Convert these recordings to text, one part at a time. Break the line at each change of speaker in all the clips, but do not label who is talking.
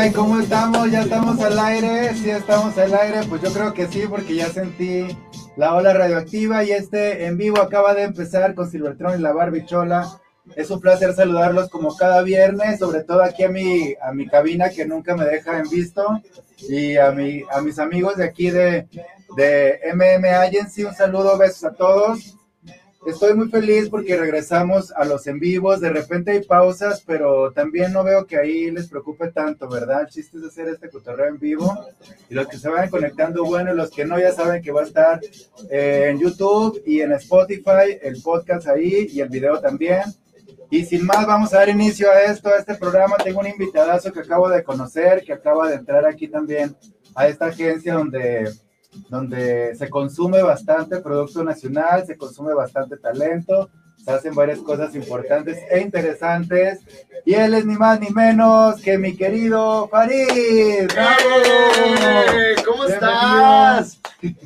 Ay, ¿cómo estamos? ¿Ya estamos al aire? ¿Sí estamos al aire? Pues yo creo que sí, porque ya sentí la ola radioactiva y este en vivo acaba de empezar con Silvertron y la Barbichola. Es un placer saludarlos como cada viernes, sobre todo aquí a mi, a mi cabina que nunca me deja en visto y a, mi, a mis amigos de aquí de, de MM Agency. Un saludo, besos a todos. Estoy muy feliz porque regresamos a los en vivos. De repente hay pausas, pero también no veo que ahí les preocupe tanto, ¿verdad? El chiste es hacer este cotorreo en vivo. Y los que se vayan conectando, bueno, y los que no ya saben que va a estar eh, en YouTube y en Spotify, el podcast ahí y el video también. Y sin más, vamos a dar inicio a esto, a este programa. Tengo un invitadazo que acabo de conocer, que acaba de entrar aquí también a esta agencia donde donde se consume bastante producto nacional, se consume bastante talento, se hacen varias cosas importantes e interesantes. Y él es ni más ni menos que mi querido Farid.
¡Bravo! ¿Cómo estás?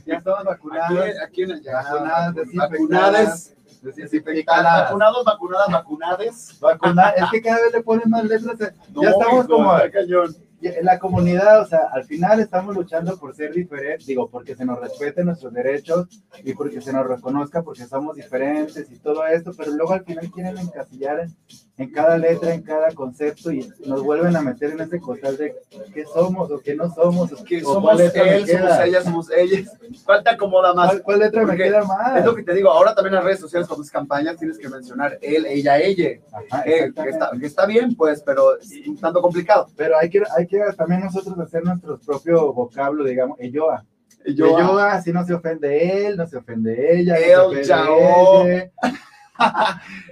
Ya estamos vacunados.
Aquí, aquí ya,
vacunadas,
vacunadas,
desinfectadas.
Vacunados, vacunadas, vacunades.
Vacunadas. Es que cada vez le ponen más letras. ya estamos
hijo,
como
cañón.
En la comunidad, o sea, al final estamos luchando por ser diferentes, digo, porque se nos respeten nuestros derechos y porque se nos reconozca porque somos diferentes y todo esto, pero luego al final quieren encasillar en, en cada letra, en cada concepto y nos vuelven a meter en ese costal de qué somos o qué no somos, o,
Que
o
somos
me
él, somos ella, somos ellas. Falta acomoda más.
cuál, cuál letra me
Porque
queda más.
Es lo que te digo, ahora también en las redes sociales, cuando es campañas, tienes que mencionar él, ella, ella.
Ajá,
Eh, que, está, que está bien, pues, pero es un tanto complicado.
Pero hay que, hay que también nosotros hacer nuestro propio vocablo, digamos, elloa.
Yo,
Elloa, así no se ofende él, no se ofende ella.
El
no se ofende.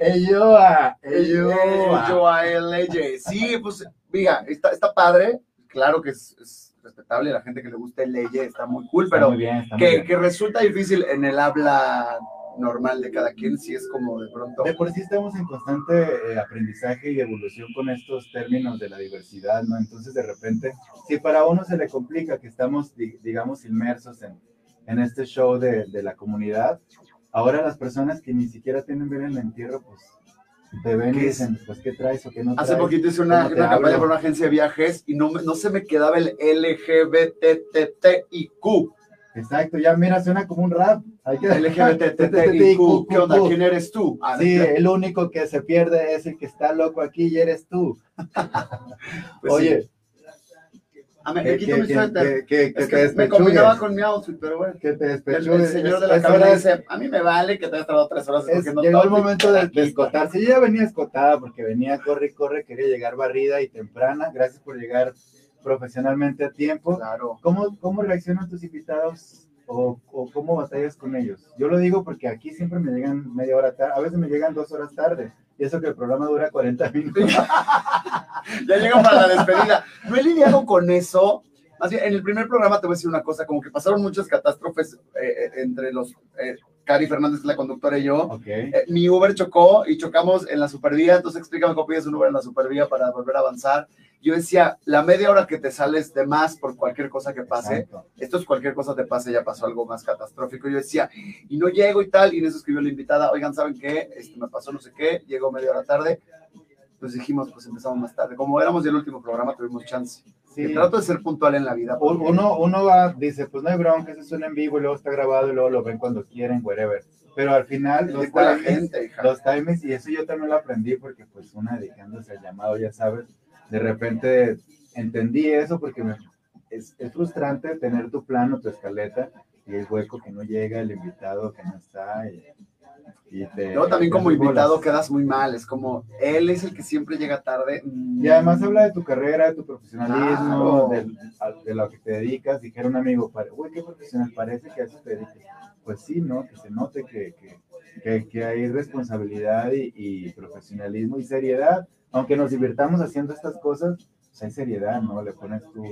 Elloa, elloa.
yo a él, ella. Sí, pues, mira, está, está padre. Claro que es, es respetable, la gente que le gusta el ella está muy cool,
Está
pero
muy bien,
que, que resulta difícil en el habla normal de cada quien, si es como de pronto.
De por sí estamos en constante eh, aprendizaje y evolución con estos términos de la diversidad, ¿no? Entonces, de repente, si para uno se le complica que estamos, di- digamos, inmersos en, en este show de, de la comunidad, ahora las personas que ni siquiera tienen ver el entierro, pues te ven y dicen, pues, ¿qué traes o qué no traes?
Hace poquito hice una,
¿Cómo te
una campaña por una agencia de viajes y no, no se me quedaba el LGBTTIQ.
Exacto, ya mira, suena como un rap. Hay que
LGBTTIQ. ¿Qué onda? ¿Quién eres tú? Ah,
Sí, el único que se pierde es el que está loco aquí y eres tú.
pues.
Oye,
Ah, me,
que,
me combinaba con mi outfit, pero bueno.
que te
El, señor de la
hora-
dice, a mí me vale que te hayas tardado tres horas
llegó el
todo".
momento de, de escotarse. Yo ya venía escotada porque venía corre y corre, quería llegar barrida y temprana. Gracias por llegar profesionalmente a tiempo.
Claro.
¿Cómo, cómo reaccionan tus invitados o, o cómo batallas con ellos? Yo lo digo porque aquí siempre me llegan media hora tarde, a veces me llegan dos horas tarde. Y eso que el programa dura 40 minutos.
Ya llegan para la despedida. No he lidiado con eso. Bien, en el primer programa te voy a decir una cosa, como que pasaron muchas catástrofes eh, eh, entre los, eh, Cari Fernández, la conductora, y yo.
ok.
Eh, mi Uber chocó y chocamos en la supervía, entonces explícame cómo pides un Uber en la supervía para volver a avanzar. Yo decía, la media hora que te sales de más por cualquier cosa que pase,
Exacto.
esto es cualquier cosa te pase, ya pasó algo más catastrófico. Yo decía, y no llego y tal, y en eso escribió la invitada, oigan, ¿saben qué? Este, me pasó no sé qué, llegó media hora tarde. Pues dijimos, pues empezamos más tarde. Como éramos del último programa, tuvimos chance.
Sí.
Trato de ser puntual en la vida. Porque-
Uno, uno va, dice, pues no hay bronca, eso suena en vivo y luego está grabado y luego lo ven cuando quieren, wherever. Pero al final, los
gente, hija.
los timings, y eso yo también lo aprendí porque pues una dedicándose al llamado, ya sabes, de repente entendí eso porque me- es, es frustrante tener tu plano, tu escaleta, y el hueco que no llega, el invitado que no está, y, y te...
Luego también
te
como invitado
bolas.
quedas muy mal, es como, él es el que siempre llega tarde.
Y además habla de tu carrera, de tu profesionalismo,
Claro.
a- de, lo que te dedicas. Dijera un amigo, uy, qué profesional, parece que a eso te dedicas. Pues sí, ¿no? Que se note que, que, que, que hay responsabilidad y, y profesionalismo y seriedad. Aunque nos divirtamos haciendo estas cosas, pues hay seriedad, ¿no? Le pones tu...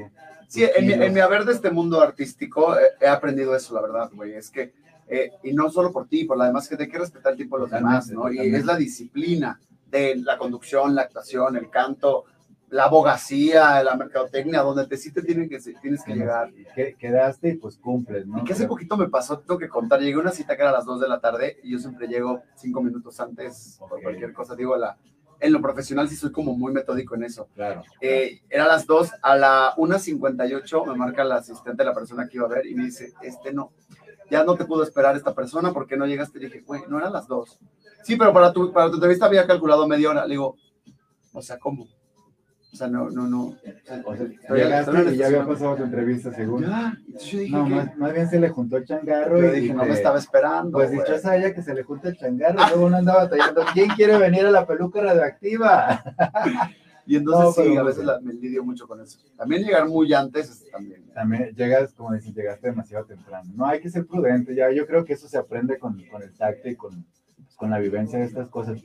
Sí, en mi, en mi haber de este mundo artístico eh, he aprendido eso, la verdad, güey. Es que, eh, y no solo por ti, por la demás gente, hay que respetar el tiempo de los demás, ¿no? Y es la disciplina de la conducción, la actuación, el canto, la abogacía, la mercadotecnia, donde te sí te tienen que, tienes que llegar.
Que- quedaste y pues cumples, ¿no?
Y que hace poquito me pasó, tengo que contar, llegué a una cita que era a las 2 de la tarde y yo siempre llego cinco minutos antes por
Ok.
cualquier cosa. Digo, la, en lo profesional sí soy como muy metódico en eso.
Claro.
Eh, era a las 2, a la 1.58 me marca la asistente, la persona que iba a ver, y me dice, este no, ya no te pudo esperar esta persona porque no llegaste. Le dije, güey, no eran las 2. Sí, pero para tu, para tu entrevista había calculado media hora. Le digo, o sea, ¿cómo? O sea, no, no, no.
O sea, llegaste y ya había pasado tu entrevista, según.
Ya, entonces yo dije
No,
que-
más, más bien se le juntó el changarro
yo
y
dije, no me estaba esperando.
Pues dichosa ella que se le junta el changarro, y luego uno andaba tallando. ¿Quién quiere venir a la peluca radioactiva?
Y entonces
No,
sí, a veces la- me lidio mucho con eso. También llegar muy antes es también.
También llegas, como dicen, llegaste demasiado temprano. No, hay que ser prudente. Ya, yo creo que eso se aprende con, con el tacto y con, pues, con la vivencia de estas cosas.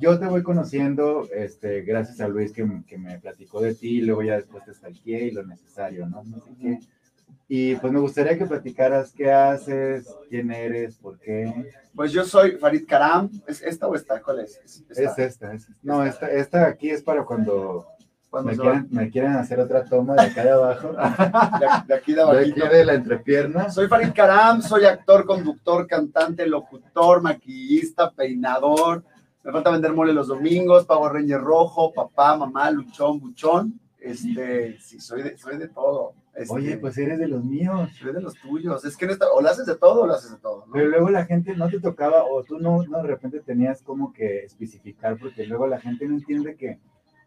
Yo te voy conociendo, este, gracias a Luis que, que me platicó de ti, luego ya después te stalkeé y lo necesario, ¿no? No sé qué. Y pues me gustaría que platicaras qué haces, quién eres, por qué.
Pues yo soy Farid Karam. ¿Es esta o esta? ¿Cuál es? Es esta.
Es esta, es esta. No, esta, esta aquí es para cuando
Cuando
me quieren, me quieren hacer otra toma de acá de abajo,
de, de aquí de
de
abajito.
aquí de la entrepierna.
Soy Farid Karam, soy actor, conductor, cantante, locutor, maquillista, peinador. Me falta vender mole los domingos, Power Ranger rojo, papá, mamá, luchón, buchón. Este, sí, soy de, soy de todo. Este,
Oye, pues eres de los míos.
soy de los tuyos. Es que en esta, o lo haces de todo o lo haces de todo. ¿no?
Pero luego la gente no te tocaba, o tú no, no de repente tenías como que especificar, porque luego la gente no entiende que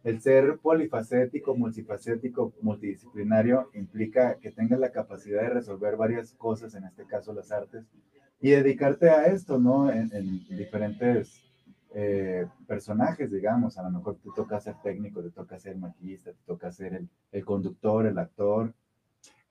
el ser polifacético, multifacético, multidisciplinario implica que tengas la capacidad de resolver varias cosas, en este caso las artes, y dedicarte a esto, ¿no? En, en diferentes eh, personajes, digamos. A lo mejor te toca ser técnico, te toca ser maquillista, te toca ser el, el conductor, el actor.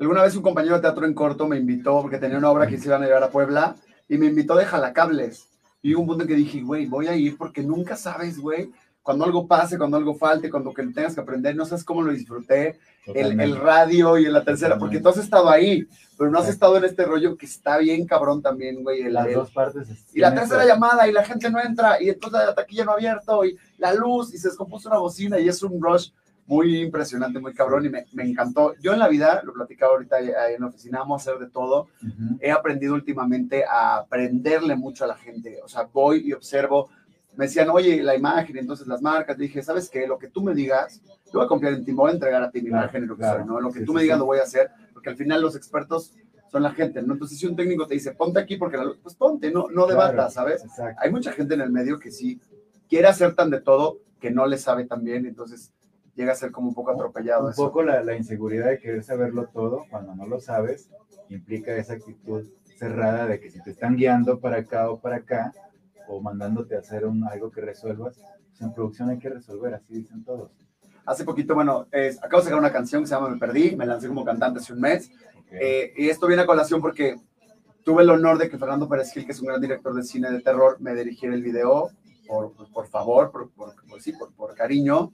Alguna vez un compañero de teatro en corto me invitó porque tenía una obra que se iban a llevar a Puebla y me invitó de jalacables. Y hubo un punto en que dije, güey, voy a ir porque nunca sabes, güey, cuando algo pase, cuando algo falte, cuando que tengas que aprender, no sabes cómo lo disfruté, el, radio y en la tercera, porque tú has estado ahí, pero no has estado en este rollo que está bien cabrón también, güey. el-
Las
el-
dos partes.
y la tercera llamada y la gente no entra y entonces la taquilla no ha abierto y la luz y se descompuso una bocina y es un rush muy impresionante, muy cabrón y me, me encantó. Yo en la vida, lo platicaba ahorita ahí en la oficina, amo hacer de todo.
Ujú.
He aprendido últimamente a aprenderle mucho a la gente. O sea, voy y observo. Me decían, oye, la imagen, entonces las marcas. Dije, ¿sabes qué? Lo que tú me digas, yo voy a confiar en ti, me voy a entregar a ti mi
Claro,
imagen y lo que
claro.
soy, ¿no? Lo que
Sí,
tú
sí,
me digas
sí.
lo voy a hacer, porque al final los expertos son la gente, ¿no? Entonces, si un técnico te dice, ponte aquí porque la luz, pues ponte, no, no
Claro,
debatas, ¿sabes?
Exacto.
hay mucha gente en el medio que sí quiere hacer tan de todo que no le sabe tan bien, entonces llega a ser como un poco atropellado.
Un
eso.
poco la, la inseguridad de querer saberlo todo cuando no lo sabes implica esa actitud cerrada de que si te están guiando para acá o para acá o mandándote a hacer un, algo que resuelvas, pues en producción hay que resolver, así dicen todos.
Hace poquito, bueno, es- acabo de sacar una canción que se llama Me Perdí, me lancé como cantante hace un mes,
Ok.
eh, y esto viene a colación porque tuve el honor de que Fernando Pérez Gil, que es un gran director de cine de terror, me dirigiera el video, por, por favor, por, por- por- sí, por, por cariño,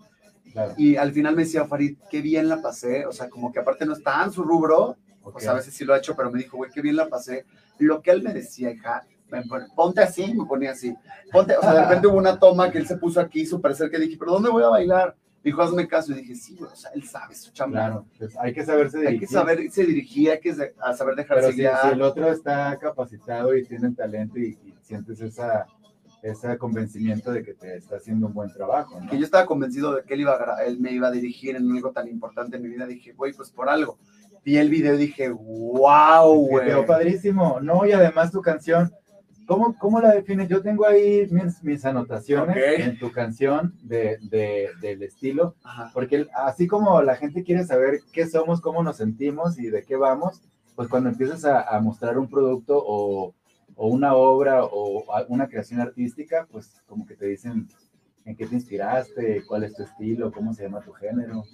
Claro.
y al final me decía Farid, qué bien la pasé, o sea, como que aparte no está en su rubro,
ok.
O sea, a veces sí lo ha hecho, pero me dijo, güey, qué bien la pasé. Lo que él me decía, hija, me pon- ponte así, me ponía así. Ponte, o sea, de repente hubo una toma que él se puso aquí súper cerca y dije, ¿pero dónde voy a bailar? Dijo, hazme caso. Y dije, sí, güey, o sea, él sabe su chamba.
Claro, pues hay que saberse
Hay que
dirigir.
saberse dirigir, hay que saber dejarse
Pero si,
guiar.
si el otro está capacitado y tiene talento y, y sientes esa, ese convencimiento de que te está haciendo un buen trabajo, ¿no?
Que yo estaba convencido de que él, iba a él me iba a dirigir en algo tan importante en mi vida. Dije, güey, pues por algo. Vi el video y dije, wow, güey.
quedó padrísimo. No, y además tu canción, ¿cómo, cómo la defines? Yo tengo ahí mis, mis anotaciones
Ok.
en tu canción de, de- del estilo,
Ajá.
porque así como la gente quiere saber qué somos, cómo nos sentimos y de qué vamos, pues cuando empiezas a, a mostrar un producto o, o una obra o una creación artística, pues como que te dicen en qué te inspiraste, cuál es tu estilo, cómo se llama tu género.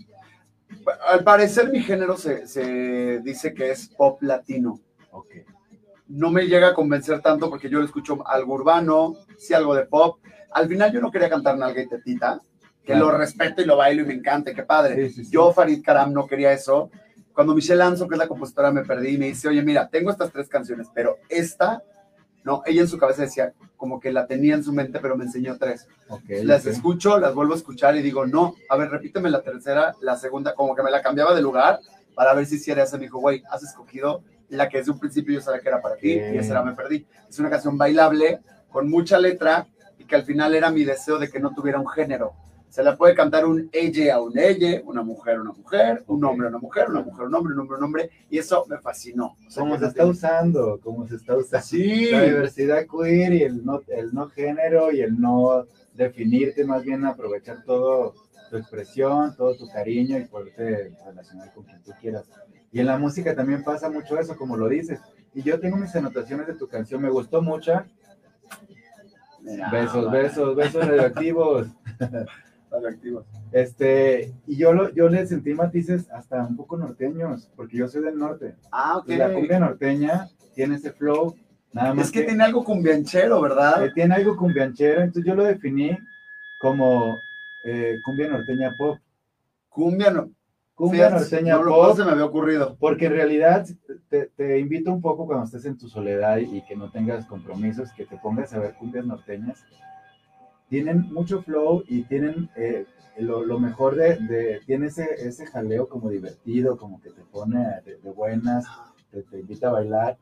Al parecer mi género se, se dice que es pop latino.
Ok.
no me llega a convencer tanto porque yo le escucho algo urbano, sí algo de pop. Al final yo no quería cantar Nalga y Tetita, que
Claro.
lo respeto y lo bailo y me encanta, qué padre.
Sí, sí, sí.
Yo, Farid Karam, no quería eso. Cuando Michelle Anzo, que es la compositora, me perdí y me dice, oye, mira, tengo estas tres canciones, pero esta, no, ella en su cabeza decía, como que la tenía en su mente, pero me enseñó tres.
ok,
Las escucho, las vuelvo a escuchar y digo, no, a ver, repíteme la tercera, la segunda, como que me la cambiaba de lugar para ver si hiciera esa. Me dijo, güey, has escogido la que desde un principio yo sabía que era para ti y esa era Me Perdí. Es una canción bailable, con mucha letra y que al final era mi deseo de que no tuviera un género. Se le puede cantar un ella a un ella, una mujer a una mujer, un hombre a una mujer, una mujer a un hombre, un hombre a un hombre, y eso me fascinó.
O sea, como se está usando, como se está usando.
Sí.
La diversidad queer y el no, el no género y el no definirte, más bien aprovechar todo tu expresión, todo tu cariño y poderte relacionar con quien tú quieras. Y en la música también pasa mucho eso, como lo dices. Y yo tengo mis anotaciones de tu canción, me gustó mucho. besos, besos, besos radioactivos.
radioactivos.
Este, y yo, lo, yo le sentí matices hasta un poco norteños, porque yo soy del norte.
Ah, ok.
La cumbia norteña tiene ese flow, nada más.
Es que, tiene algo cumbianchero, ¿verdad?
Eh, tiene algo cumbianchero, entonces yo lo definí como eh, cumbia norteña pop.
Cumbia no.
Cumbia norteña
no,
pop.
Se me había ocurrido.
Porque en realidad te, te, invito un poco cuando estés en tu soledad y, que no tengas compromisos, que te pongas a ver cumbias norteñas. Tienen mucho flow y tienen eh, lo, lo, mejor de, de, tiene ese, ese jaleo como divertido, como que te pone de, de buenas, te, te, invita a bailar.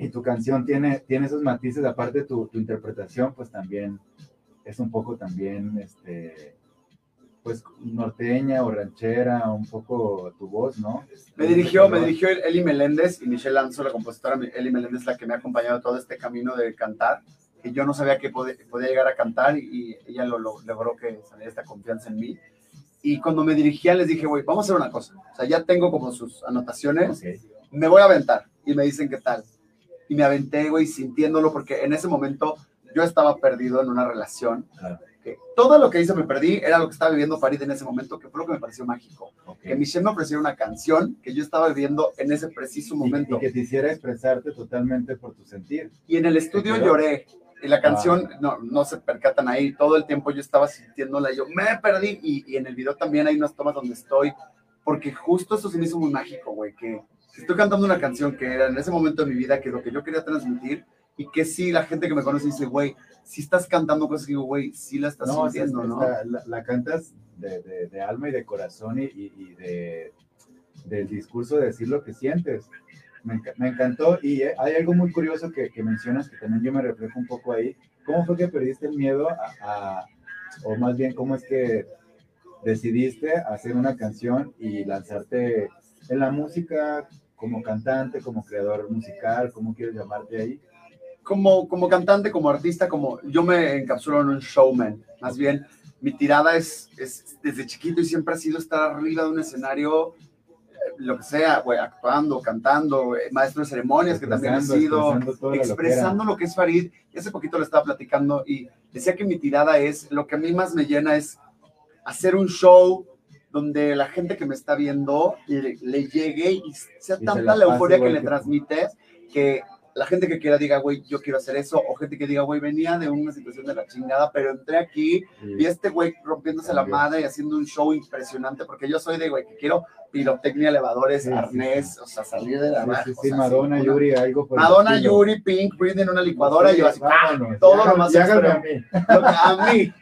Y tu canción tiene, tiene esos matices, aparte tu, tu interpretación, pues también es un poco también, este, pues norteña o ranchera, un poco tu voz, ¿no?
Me dirigió, me dirigió Eli Meléndez y Michelle Lanzo, la compositora Eli Meléndez, la que me ha acompañado todo este camino de cantar. Y yo no sabía que podía, podía llegar a cantar y, ella lo, lo, logró que saliera esta confianza en mí. Y cuando me dirigía les dije, güey, vamos a hacer una cosa. O sea, ya tengo como sus anotaciones, okay. me voy a aventar. Y me dicen qué tal. Y me aventé, güey, sintiéndolo porque en ese momento yo estaba perdido en una relación.
Claro.
Que todo lo que hice me perdí, era lo que estaba viviendo Farid en ese momento, que fue lo que me pareció mágico.
Okay.
Que Michelle me ofreciera una canción que yo estaba viviendo en ese preciso momento.
Y, y que te hiciera expresarte totalmente por tu sentir.
Y en el estudio lloré. Y la canción, ah. no, no se percatan ahí, todo el tiempo yo estaba sintiéndola, y yo me perdí. Y, y en el video también hay unas tomas donde estoy, porque justo eso se me hizo muy mágico, güey, que estoy cantando una canción que era en ese momento de mi vida, que lo que yo quería transmitir, y que sí, la gente que me conoce dice, güey, si estás cantando cosas que digo, güey, sí la estás
no,
sintiendo,
es,
¿no?
La, la, la, cantas de, de, de, alma y de corazón y, y, y de, del discurso de decir lo que sientes. Me, me encantó y hay algo muy curioso que, que, mencionas que también yo me reflejo un poco ahí. ¿Cómo fue que perdiste el miedo a, a o más bien, cómo es que decidiste hacer una canción y lanzarte en la música como cantante, como creador musical, cómo quieres llamarte ahí?
como, como cantante, como artista, como yo me encapsulo en un showman. Más bien, mi tirada es, es desde chiquito y siempre ha sido estar arriba de un escenario, eh, lo que sea, güey, actuando, cantando, eh, maestro de ceremonias, que también he sido,
expresando,
expresando lo que es Farid. Y hace poquito le estaba platicando y decía que mi tirada es, lo que a mí más me llena es hacer un show donde la gente que me está viendo le, le llegue y sea
Y
tanta
se la
la euforia que le
que tú.
transmites que la gente que quiera diga, güey, yo quiero hacer eso, o gente que diga, güey, venía de una situación de la chingada, pero entré aquí y este güey rompiéndose la
También.
madre y haciendo un show impresionante, porque yo soy de, güey, que quiero pirotecnia, elevadores,
Sí,
arnés, o sea, salir de la
Sí, sí, Madonna, Yuri, algo por
Madonna. Yuri, Pink, Britney en una licuadora, y yo así,
vámonos,
¡ah! todo
ya
lo más
a mí.
Lo que- a mí,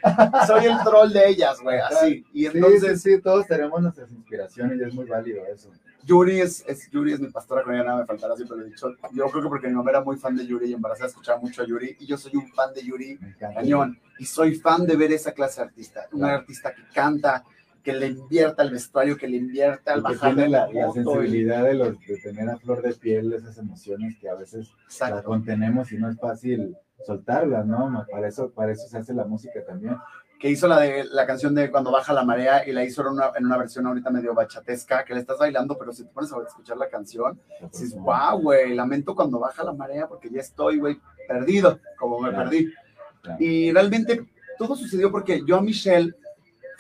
soy el troll de ellas, güey, así, y entonces...
sí, todos tenemos nuestras inspiraciones y es muy válido eso.
Yuri es, es, Yuri es mi pastora, con ella nada me faltará, siempre lo he dicho. Yo creo que porque mi mamá era muy fan de Yuri y embarazada escuchaba mucho a Yuri, y yo soy un fan de Yuri cañón, y soy fan de ver esa clase de artista, una artista que canta, que le invierta al vestuario, que le invierta al
Y
bajar
tiene la,
la,
la
moto, y-
sensibilidad de, los, de tener a flor de piel esas emociones que a veces las
Exacto.
contenemos y no es fácil soltarlas, ¿no? Para eso, para eso se hace la música también.
Que hizo la de la canción de Cuando baja la marea y la hizo en una, en una versión ahorita medio bachatesca, que le estás bailando, pero si te pones a escuchar la canción, dices, wow, güey, lamento cuando baja la marea porque ya estoy, güey, perdido, como me
Claro.
perdí.
Claro.
Y realmente todo sucedió porque yo a Michelle,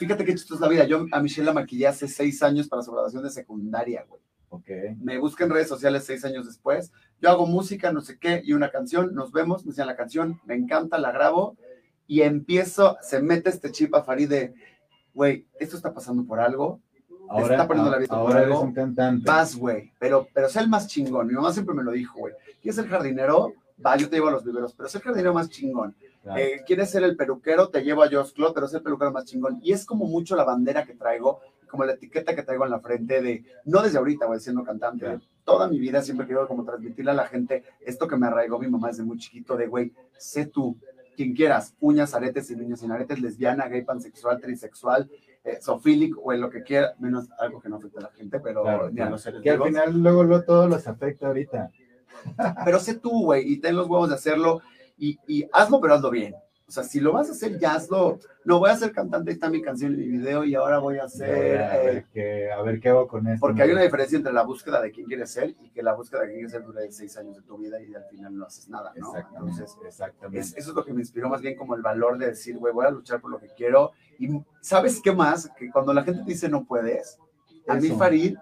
fíjate qué chistosa la vida, yo a Michelle la maquillé hace seis años para su graduación de secundaria, güey.
Ok.
Me busca en redes sociales seis años después, yo hago música, no sé qué, y una canción, nos vemos, me enseñan la canción, me encanta, la grabo, y empiezo, se mete este chip a Farid de, güey, esto está pasando por algo,
Ahora,
está poniendo la vista por
ahora eres
algo.
un cantante.
vas, güey, pero, pero sé el más chingón, mi mamá siempre me lo dijo, güey, ¿quieres ser jardinero? Va, yo te llevo a los viveros, pero sé el jardinero más chingón.
Claro.
Eh, ¿Quieres ser el peluquero? Te llevo a Josh Claude, pero es el peluquero más chingón. Y es como mucho la bandera que traigo, como la etiqueta que traigo en la frente de, no desde ahorita, güey, siendo cantante,
Claro.
toda mi vida siempre quiero como transmitirle a la gente esto que me arraigó mi mamá desde muy chiquito, de, güey, sé tú, quien quieras, uñas, aretes, sin uñas, sin aretes, lesbiana, gay, pansexual, trisexual, eh, o en lo que quiera, menos algo que no afecta a la gente, pero ni a los seres
Que al final luego lo, todo los afecta ahorita.
Pero sé tú, güey, y ten los huevos de hacerlo y, y hazlo, pero hazlo bien. O sea, si lo vas a hacer, ya hazlo. No voy a ser cantante, está mi canción en mi video y ahora voy a hacer.
A ver, eh, qué, a ver qué hago con esto.
Porque hay una diferencia entre la búsqueda de quién quieres ser y que la búsqueda de quién quieres ser dura seis años de tu vida y al final no haces nada, ¿no?
Exactamente. Entonces, exactamente.
eso es lo que me inspiró más bien como el valor de decir, güey, voy a luchar por lo que quiero. Y ¿sabes qué más? Que cuando la gente te dice no puedes, a mí Farid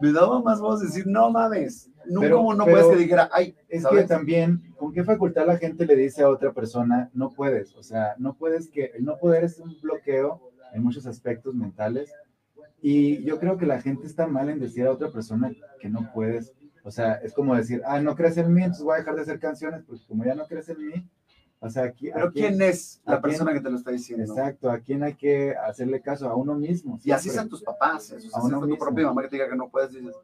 me daba más voz decir, no mames, no, pero, no puedes que dijera, ay,
es que también, ¿con qué facultad la gente le dice a otra persona, no puedes? O sea, no puedes que, el no poder es un bloqueo en muchos aspectos mentales. Y yo creo que la gente está mal en decir a otra persona que no puedes. O sea, es como decir, ah, no crees en mí, entonces voy a dejar de hacer canciones, porque como ya no crees en mí, o sea, aquí,
Pero ¿quién es la persona que te lo está diciendo?
Exacto, a quién hay que hacerle caso, a uno mismo.
Y así son tus papás, eso, a uno tu propia mamá que te diga que no puedes, dices,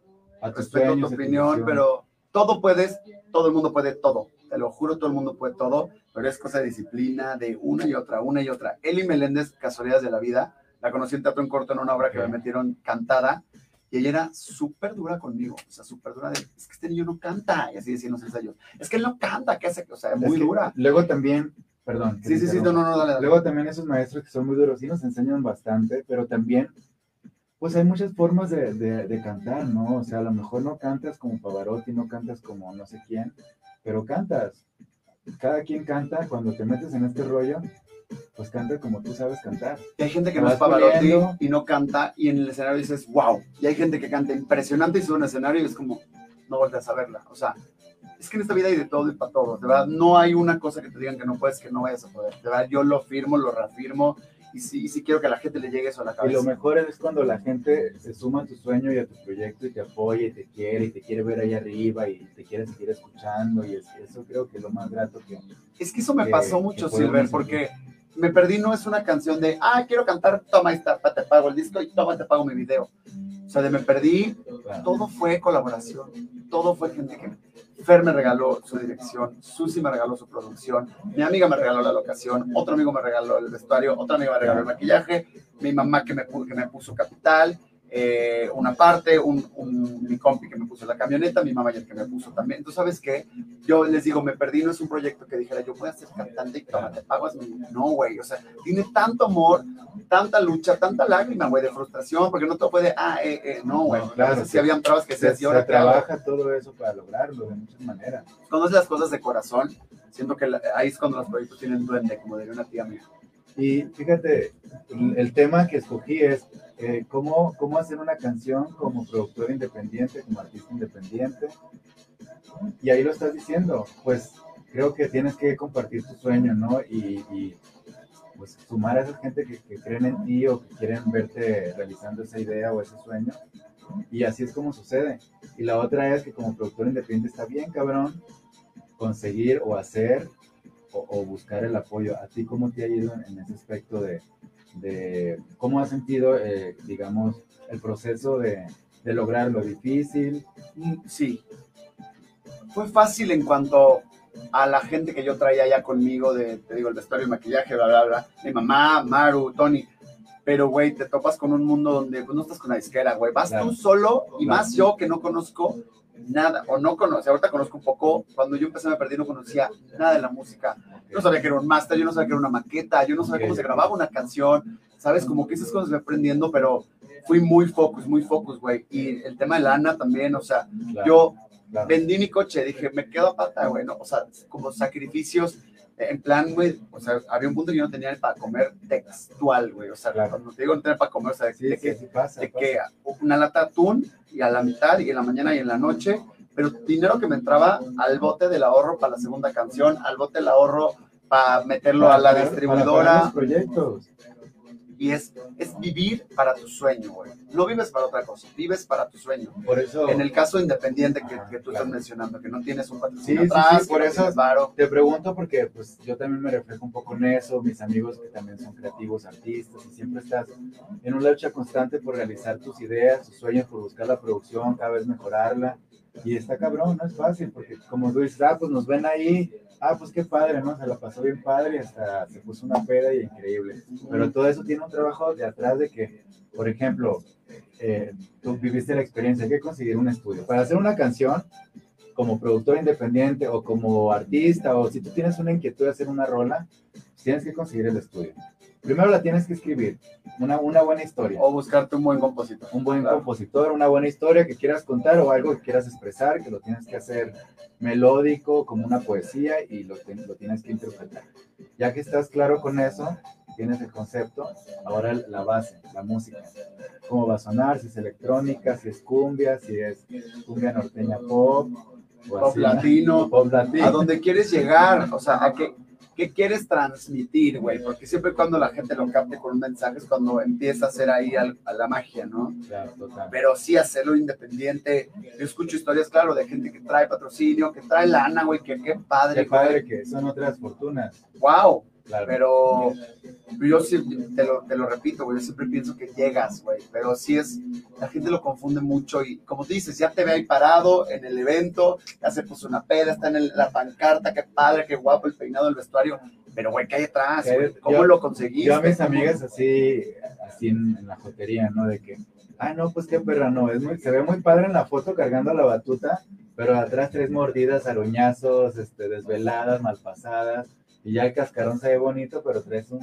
a respeto tu opinión, pero todo puedes, todo el mundo puede todo. Te lo juro, todo el mundo puede todo, pero es cosa de disciplina, de una y otra, una y otra. Eli Meléndez, Casualidades de la Vida, la conocí en teatro en corto en una obra que me metieron cantada, y ella era súper dura conmigo, o sea, súper dura de, es que este niño no canta, y así decían los ensayos, es que él no canta, ¿qué hace? O sea, muy dura.
Luego también, perdón.
Sí, sí, sí, no, no, no, dale, dale.
Luego también esos maestros que son muy duros, sí nos enseñan bastante, pero también pues hay muchas formas de, de, cantar, ¿no? O sea, a lo mejor no cantas como Pavarotti, no cantas como no sé quién, pero cantas. Cada quien canta, cuando te metes en este rollo, pues canta como tú sabes cantar.
Y hay gente que no es Pavarotti y no canta, y en el escenario dices, wow. Y hay gente que canta impresionante y sube un escenario y es como, no vuelves a verla. O sea, es que en esta vida hay de todo y para todo. De verdad, no hay una cosa que te digan que no puedes, que no vayas a poder. De verdad, yo lo firmo, lo reafirmo y sí, quiero que la gente le llegue eso a la cabeza.
Y lo mejor es cuando la gente se suma a tu sueño y a tu proyecto y te apoya y te quiere y te quiere ver ahí arriba y te quiere seguir escuchando y eso creo que es lo más grato que...
Es que eso me pasó mucho, Silver, porque Me Perdí no es una canción de, ah, quiero cantar, toma, esta, te pago el disco y toma, te pago mi video. O sea, de Me Perdí, todo fue colaboración, todo fue gente que Fer me regaló su dirección, Susi me regaló su producción, mi amiga me regaló la locación, otro amigo me regaló el vestuario, otra amiga me regaló el maquillaje, mi mamá que me, que me puso capital, eh, una parte, un, un, mi compi que me puso la camioneta, mi mamá el que me puso también. Tú sabes que yo les digo, me perdí, no es un proyecto que dijera, yo voy a ser cantante y toma, te pagas. No, güey, o sea, tiene tanto amor, tanta lucha, tanta lágrima, güey, de frustración, porque no todo puede, ah, eh, eh, no, güey.
Claro,
si habían trabas que
se, se, se trabaja todo eso para lograrlo de muchas maneras.
Conoces las cosas de corazón, siento que ahí es cuando los proyectos tienen duende, como diría una tía mía.
Y fíjate, el tema que escogí es eh, ¿cómo, ¿cómo hacer una canción como productor independiente, como artista independiente? Y ahí lo estás diciendo, pues creo que tienes que compartir tu sueño, ¿no? Y, y pues sumar a esa gente que, que, creen en ti o que quieren verte realizando esa idea o ese sueño. Y así es como sucede. Y la otra es que como productor independiente está bien, cabrón, conseguir o hacer o, buscar el apoyo. ¿A ti cómo te ha ido en, ese aspecto de, de, cómo has sentido, eh, digamos, el proceso de, de lograr lo difícil?
Mm, sí. Fue fácil en cuanto a la gente que yo traía ya conmigo, de, te digo, el vestuario, el maquillaje, bla, bla, bla. Mi mamá, Maru, Tony. Pero, güey, te topas con un mundo donde pues, no estás con la disquera, güey. Vas tú solo y más yo que no conozco nada, o no conocía, ahorita conozco un poco, cuando yo empecé a me perdí no conocía nada de la música, no sabía que era un máster, yo no sabía que era una maqueta, yo no sabía cómo se grababa una canción, ¿sabes? Como que esas cosas me aprendiendo, pero fui muy focus, muy focus, güey, y el tema de la Ana también, o sea, yo vendí mi coche, dije, me quedo a pata, güey, ¿no? o sea, como sacrificios, en plan, güey, o sea, había un punto que yo no tenía para comer textual, güey, o sea, cuando te digo no tener para comer, o sea, de, que, de que una lata de atún y a la mitad y en la mañana y en la noche, pero dinero que me entraba al bote del ahorro para la segunda canción, al bote del ahorro para meterlo a la distribuidora.
proyectos
y es, es vivir para tu sueño, güey. No vives para otra cosa, vives para tu sueño.
Por eso.
En el caso independiente que, que tú estás mencionando, que no tienes un patrocinio
sí, atrás, sí, sí, por eso te pregunto porque pues yo también me reflejo un poco en eso, mis amigos que también son creativos, artistas, y siempre estás en una lucha constante por realizar tus ideas, tus sueños, por buscar la producción, cada vez mejorarla. Y está cabrón, no es fácil, porque como tú dices, ah, pues nos ven ahí, ah, pues qué padre, ¿no? Se la pasó bien padre y hasta se puso una peda y increíble. Pero todo eso tiene un trabajo de atrás de que, por ejemplo, eh, tú viviste la experiencia, hay que conseguir un estudio. Para hacer una canción, como productor independiente o como artista, o si tú tienes una inquietud de hacer una rola, tienes que conseguir el estudio. Primero la tienes que escribir, una, una buena historia.
O buscarte un buen compositor.
Un buen
Claro.
compositor, una buena historia que quieras contar o algo que quieras expresar, que lo tienes que hacer melódico, como una poesía, y lo, lo tienes que interpretar. Ya que estás claro con eso, tienes el concepto, ahora la base, la música. Cómo va a sonar, si es electrónica, si es cumbia, si es cumbia norteña pop, o
Pop
así, ¿no?
latino.
pop latino.
a dónde quieres llegar, o sea, a qué, qué quieres transmitir, güey, porque siempre cuando la gente lo capte con un mensaje es cuando empieza a hacer ahí al- a la magia, ¿no?
Claro, total.
Pero sí hacerlo independiente. Yo escucho historias, claro, de gente que trae patrocinio, que trae lana, güey, que qué padre,
Qué padre que son otras fortunas.
wow,
Claro.
pero yo sí, te lo, te lo repito, güey, yo siempre pienso que llegas, güey, pero sí es, la gente lo confunde mucho y como tú dices, ya te ve ahí parado en el evento, ya se puso una peda, está en el- la pancarta, qué padre, qué guapo el peinado, el vestuario, pero güey, ¿qué hay atrás?
¿Qué hay-
güey? ¿Cómo
yo-
lo conseguiste?
Yo a mis
¿Cómo-
amigas así, así en, en la jotería, ¿no? De que, ah, no, pues qué perra, no, es muy, se ve muy padre en la foto cargando la batuta, pero atrás tres mordidas, aruñazos, este, desveladas, malpasadas, y ya el cascarón se ve bonito, pero traes un...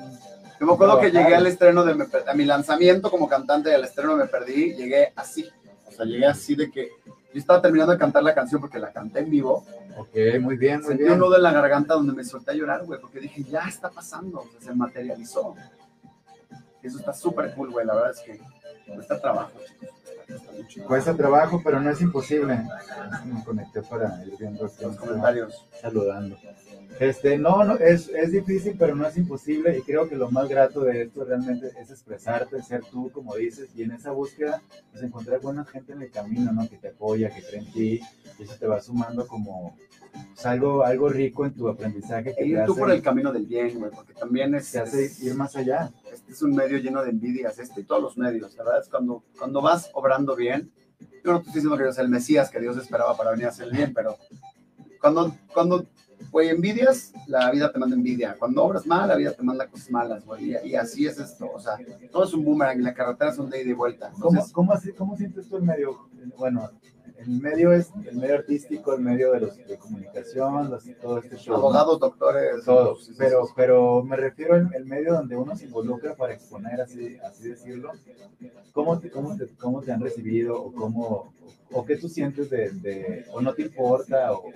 Yo me acuerdo que llegué al estreno de Me a mi lanzamiento como cantante al estreno Me Perdí, llegué así. O sea, llegué así de que yo estaba terminando de cantar la canción porque la canté en vivo.
Ok, muy bien, muy
Sentí
bien.
un nudo en la garganta donde me solté a llorar, güey, porque dije, ya está pasando, o sea, se materializó. Eso está súper cool, güey, la verdad es que cuesta trabajo, chicos. Cuesta
trabajo, pero no es imposible. Me conecté para ir viendo aquí
Los comentarios.
saludando. Este, no, no, es, es difícil, pero no es imposible y creo que lo más grato de esto realmente es expresarte, ser tú, como dices, y en esa búsqueda, pues encontrar buena gente en el camino, ¿no? Que te apoya, que cree en ti, y eso te va sumando como pues, algo, algo rico en tu aprendizaje que
E
te
ir tú
hace,
por el camino del bien, güey, porque también es,
te hace ir más allá.
este es un medio lleno de envidias, este y todos los medios, la verdad es cuando, cuando vas obrando bien, yo no estoy diciendo que sea el Mesías que Dios esperaba para venir a hacer el bien, pero cuando, cuando, güey, envidias, la vida te manda envidia, cuando obras mal, la vida te manda cosas malas, güey, y, y así es esto, o sea, todo es un boomerang y la carretera es un de ida y vuelta,
¿Cómo, cómo, así- cómo sientes tú el medio? Bueno, el medio es el medio artístico, el medio de, los, de comunicación, los- todo este show. ¿no?
abogados, doctores,
todo,
sí, sí,
pero,
sí.
pero me refiero al el medio donde uno se involucra para exponer, así, así decirlo. ¿Cómo te, cómo, te, ¿Cómo te han recibido o cómo, o qué tú sientes de, de- o no te importa, o, o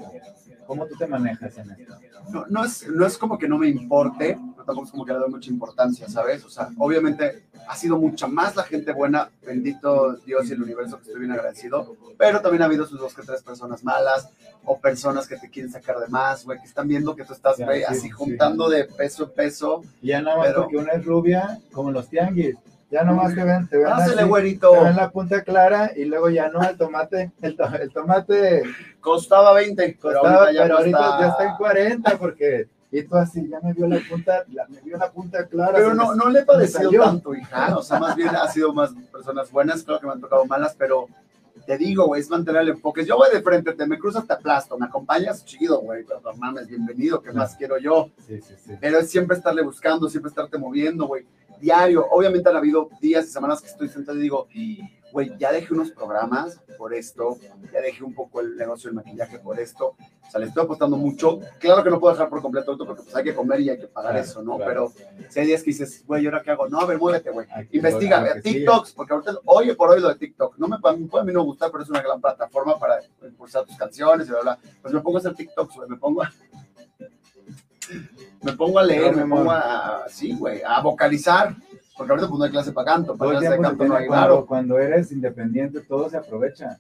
cómo tú te manejas en esto?
no, no, es, no es como que no me importe, pero tampoco es como que le doy mucha importancia, ¿sabes? O sea, obviamente ha sido mucha más la gente buena, bendito Dios y el universo que estoy bien agradecido, pero también ha habido sus dos que tres personas malas o personas que te quieren sacar de más, güey, que están viendo que tú estás, güey,
sí,
así
sí.
juntando de peso en peso.
Y ya nada más
Pero-
porque una es rubia, como los tianguis, ya nomás te ven, te ven, así,
güerito,
te ven la punta clara y luego ya no, el tomate, el, to- el tomate
costaba 20, pero
costaba,
ahorita ya
pero ahorita
cuesta-
ya está en 40 porque, y tú así, ya me vio la punta, la- me vio la punta clara.
Pero no, no le
salió.
tanto, hija. O sea, más bien ha sido más personas buenas, creo que me han tocado malas, pero te digo, güey, es mantener el enfoque. Yo voy de frente, te me cruzas, te aplasto, me acompañas, chido, güey, pero no mames, bienvenido, ¿qué más quiero yo?
Sí, sí, sí.
Pero es siempre estarle buscando, siempre estarte moviendo, güey. Diario, obviamente han habido días y semanas que estoy sentado y digo, güey, ya dejé unos programas por esto, ya dejé un poco el negocio del maquillaje por esto, o sea, le estoy apostando mucho. Claro que no puedo dejar por completo esto porque pues hay que comer y hay que pagar
Claro,
eso, ¿no?
claro.
Pero si hay días que dices, güey, ¿y ahora qué hago? No, a ver, muévete, güey. Investiga,
sigue.
TikToks, porque ahorita, oye, por hoy lo de TikTok, no me, puede- a mí no gustar, pero es una gran plataforma para impulsar tus canciones y bla, bla. Pues me pongo a hacer TikToks, güey, me pongo a... Me pongo a leer, me pongo a, sí, güey, a vocalizar, porque ahorita pues no hay clase para canto, para clase de canto no hay,
cuando,
claro.
cuando eres independiente, todo se aprovecha.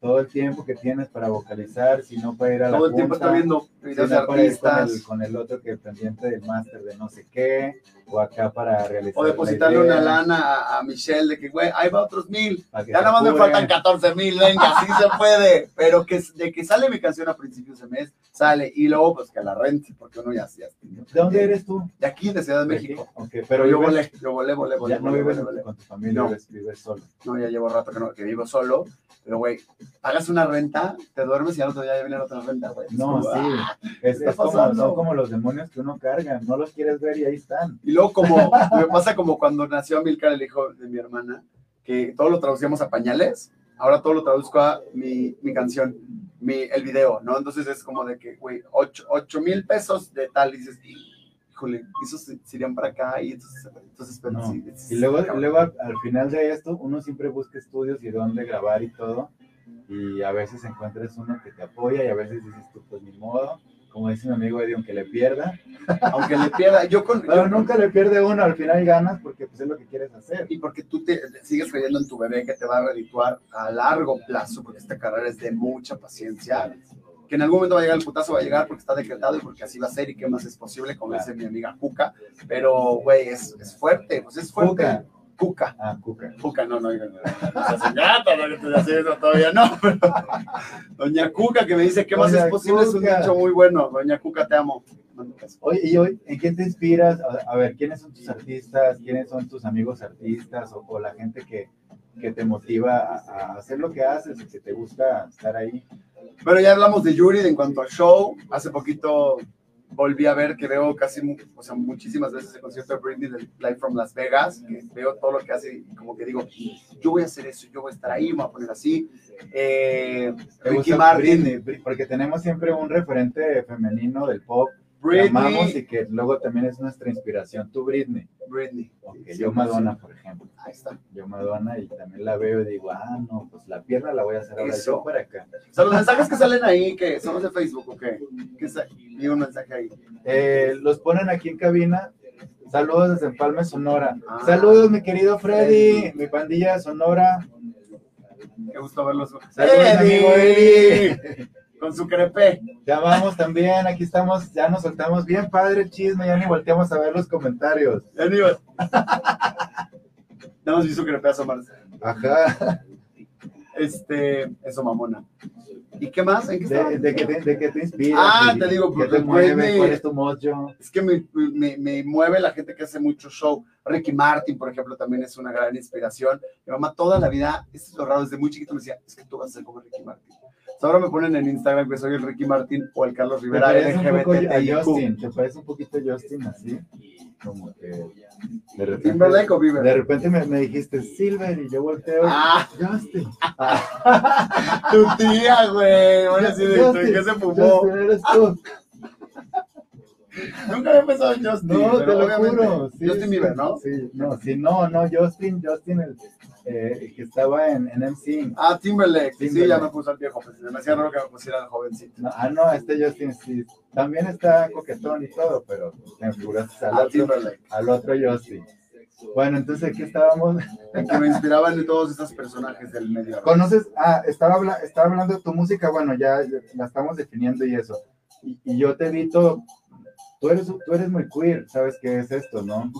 Todo el tiempo que tienes para vocalizar, si no para ir a la
Todo el tiempo está viendo
si
videos
no para ir con
artistas,
el, con el otro que pendiente del máster de no sé qué, o acá para realizar
o
la
depositarle
idea,
una lana a, a Michelle de que, güey, ahí va otros mil, ya
se
nada más me faltan 14 mil, venga, sí se puede, pero que de que sale mi canción a principios de mes, sale, y luego pues que la rente, porque uno ya hacía.
¿De dónde eres tú?
De aquí, de Ciudad de. México.
Ok,
Pero yo
vives-
volé, yo volé, volé, volé,
ya no
volé,
vives
volé,
con tu familia,
No.
vives, vives solo.
No, ya llevo rato que, no, que vivo solo, pero güey, pagas una renta, te duermes y al otro día ya viene otra renta, güey.
No,
como,
sí.
ah.
Como, son como los demonios que uno carga. No los quieres ver y ahí están.
Y luego como, me pasa como cuando nació Milcar, el hijo de mi hermana, que todo lo traducíamos a pañales, ahora todo lo traduzco a mi, mi canción, mi, el video, ¿no? Entonces es como de que, güey, ocho, ocho mil pesos de tal, y dices, híjole, esos se irían para acá, y entonces, entonces pero
No.
sí,
Y luego, luego al, al final de esto, uno siempre busca estudios y dónde grabar y todo. Y a veces encuentras uno que te apoya y a veces dices tú, pues ni modo. Como dice mi amigo Eddie, aunque le pierda.
aunque le pierda, yo con...
Pero
yo-
nunca le pierde uno, al final ganas porque pues es lo que quieres hacer.
y porque tú te sigues creyendo en tu bebé que te va a redituar a largo plazo, porque esta carrera es de mucha paciencia, que en algún momento va a llegar el putazo, va a llegar porque está decretado y porque así va a ser y qué más es posible, como
Claro.
dice mi amiga Cuca, pero güey, es, es fuerte, pues es fuerte.
Cuca.
Cuca.
Ah, Cuca.
Cuca, no, no, no, no, no, todavía no, pero Doña Cuca que me dice qué más es posible, es un dicho muy bueno. Doña Cuca, te amo.
Oye, y hoy, ¿en quién te inspiras? A, ver, ¿quiénes son tus artistas? ¿Quiénes son tus amigos artistas? O, o la gente que, que te motiva a, a hacer lo que haces y que te gusta estar ahí.
Pero ya hablamos de Yuri en cuanto al show. Hace poquito volví a ver que veo casi, o sea, muchísimas veces el concierto de Britney del Live from Las Vegas, que veo todo lo que hace y como que digo, yo voy a hacer eso, yo voy a estar ahí, me voy a poner así. Eh,
¿Te
Ricky Martin,
Britney? Bri- Porque tenemos siempre un referente femenino del pop que amamos y que luego también es nuestra inspiración. Tú, Britney.
Britney.
Ok,
Sí,
yo Madonna, por ejemplo.
Ahí está.
Yo Madonna y también la veo y digo, ah, no, pues la pierna la voy a hacer ahora
Eso.
yo para acá.
O sea, los mensajes que salen ahí, que son los de Facebook, ¿o qué? ¿Qué sa- Digo un mensaje ahí.
Eh, los ponen aquí en cabina. Saludos desde Empalme, Sonora.
Ah.
Saludos, mi querido Freddy, mi pandilla de Sonora.
Qué gusto verlos.
Saludos, amigo Eddie.
Con su crepe.
Te amamos también, aquí estamos, ya nos soltamos bien padre el chisme, ya ni volteamos a ver los comentarios.
Ya ni más vi su crepe asomarse.
Ajá.
Este, eso mamona. ¿Y qué más? ¿En qué?
¿De, de, qué te, de te inspiras?
Ah,
¿Y
te digo,
¿Qué
porque
te mueve?
Britney-
¿Cuál es tu mojo?
Es que me, me, me mueve la gente que hace mucho show. Ricky Martin, por ejemplo, también es una gran inspiración. Mi mamá toda la vida, esto es lo raro, desde muy chiquito me decía, es que tú vas a ser como Ricky Martin. Ahora me ponen en Instagram que soy el Ricky Martin o el Carlos
¿Te
Rivera LGBTIQ.
Justin? ¿Te parece un poquito Justin así? Como que de repente,
Timberlake o Bieber.
de repente me, me dijiste Silver y yo volteo.
Ah,
Justin.
tu tía, güey. Ahora sí, de
Justin,
¿qué se fumó?
Justin, eres tú.
Nunca había pensado en Justin.
No, te lo juro. Sí,
Justin
sí,
Bieber, ¿no?
Sí, no, sí, no, no, Justin, Justin, el eh, que estaba en, en MC.
Ah, Timberlake. Sí,
Timberlake.
ya me puso al viejo. Pues, me hacía raro que me pusiera al jovencito.
No, ah, no, este Justin sí. También está coquetón y todo, pero me figuraste al
Ah,
otro,
Timberlake.
al otro Justin. Bueno, entonces aquí estábamos.
En que me inspiraban de todos estos personajes del medio.
¿Conoces? Ah, estaba, habla- estaba hablando de tu música, bueno, ya la estamos definiendo y eso. Y, y yo te vi todo. Tú eres, tú eres muy queer, ¿sabes qué es esto, no?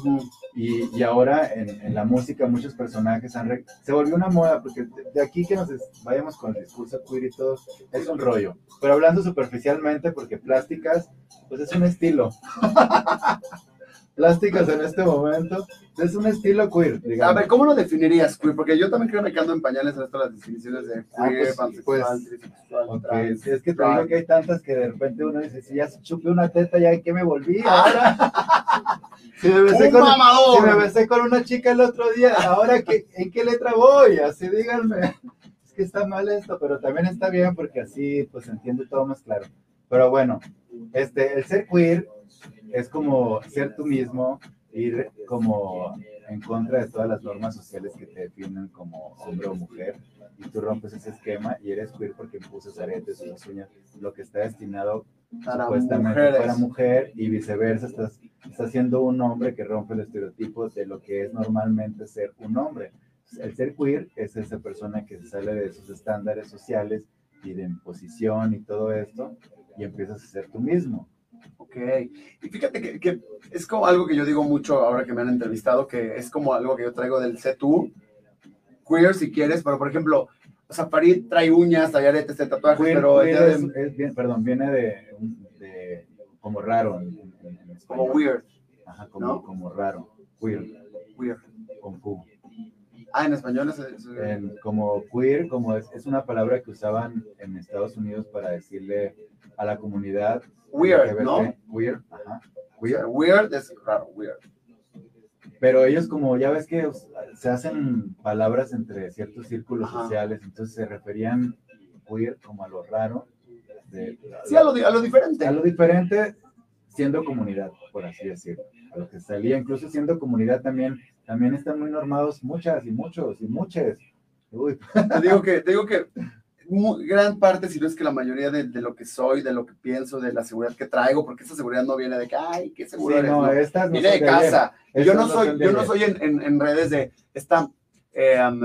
Y, y ahora en, en la música muchos personajes han... re- se volvió una moda, porque de, aquí que nos vayamos con el discurso queer y todo, es un rollo. Pero hablando superficialmente, porque plásticas, pues es un estilo. plásticas en este momento, es un estilo queer,
A
digamos.
ver, ¿cómo lo definirías, queer? Porque yo también creo que me ando en pañales en esto las definiciones de
Ah,
queer,
pues,
pansexual,
pues,
trisexual,
Ok,
trans,
sí, es que te digo que hay tantas que de repente uno dice, si ya chupé una teta, ya qué me volví
Ah.
ahora. si, me besé
¡Un
con, si me besé con una chica el otro día, ahora ¿qué, en qué letra voy, así díganme. Es que está mal esto, pero también está bien porque así pues entiende todo más claro. Pero bueno, este, el ser queer es como ser tú mismo, ir como en contra de todas las normas sociales que te definen como hombre o mujer y tú rompes ese esquema y eres queer porque usas aretes, usas uñas, lo que está destinado
Para
supuestamente
mujeres.
para mujer y viceversa, estás, estás siendo un hombre que rompe el estereotipo de lo que es normalmente ser un hombre. El ser queer es esa persona que se sale de esos estándares sociales y de imposición y todo esto y empiezas a ser tú mismo.
Ok. Y fíjate que, que es como algo que yo digo mucho ahora que me han entrevistado, que es como algo que yo traigo del sé tú, queer si quieres, pero por ejemplo, o sea, Farid trae uñas, trae aretes, trae tatuajes,
Queer,
pero
queer es,
de-
es bien, perdón, viene de, de como raro en, en- en
como weird,
Ajá, como,
¿no?
como raro. Queer,
weird.
con Q.
Ah, en español es, es-
En- como queer, como es, es una palabra que usaban en Estados Unidos para decirle a la comunidad
weird,
LGBT,
¿no?
Weird, ajá, weird.
Weird es raro, weird.
Pero ellos como ya ves que se hacen palabras entre ciertos círculos
Ajá.
sociales, entonces se referían weird como a lo raro, de,
Sí, a lo, a lo diferente.
a lo diferente siendo comunidad, por así decirlo. A lo que salía, incluso siendo comunidad también, también están muy normados muchas y muchos y muchas. Uy,
Te digo que, te digo que gran parte, si no es que la mayoría de, de lo que soy, de lo que pienso, de la seguridad que traigo, porque esa seguridad no viene de que, ay, qué seguro
sí,
eres,
no,
no.
estas no
Viene de casa. Yo no
no
soy, yo no soy en, en- redes de esta eh, um,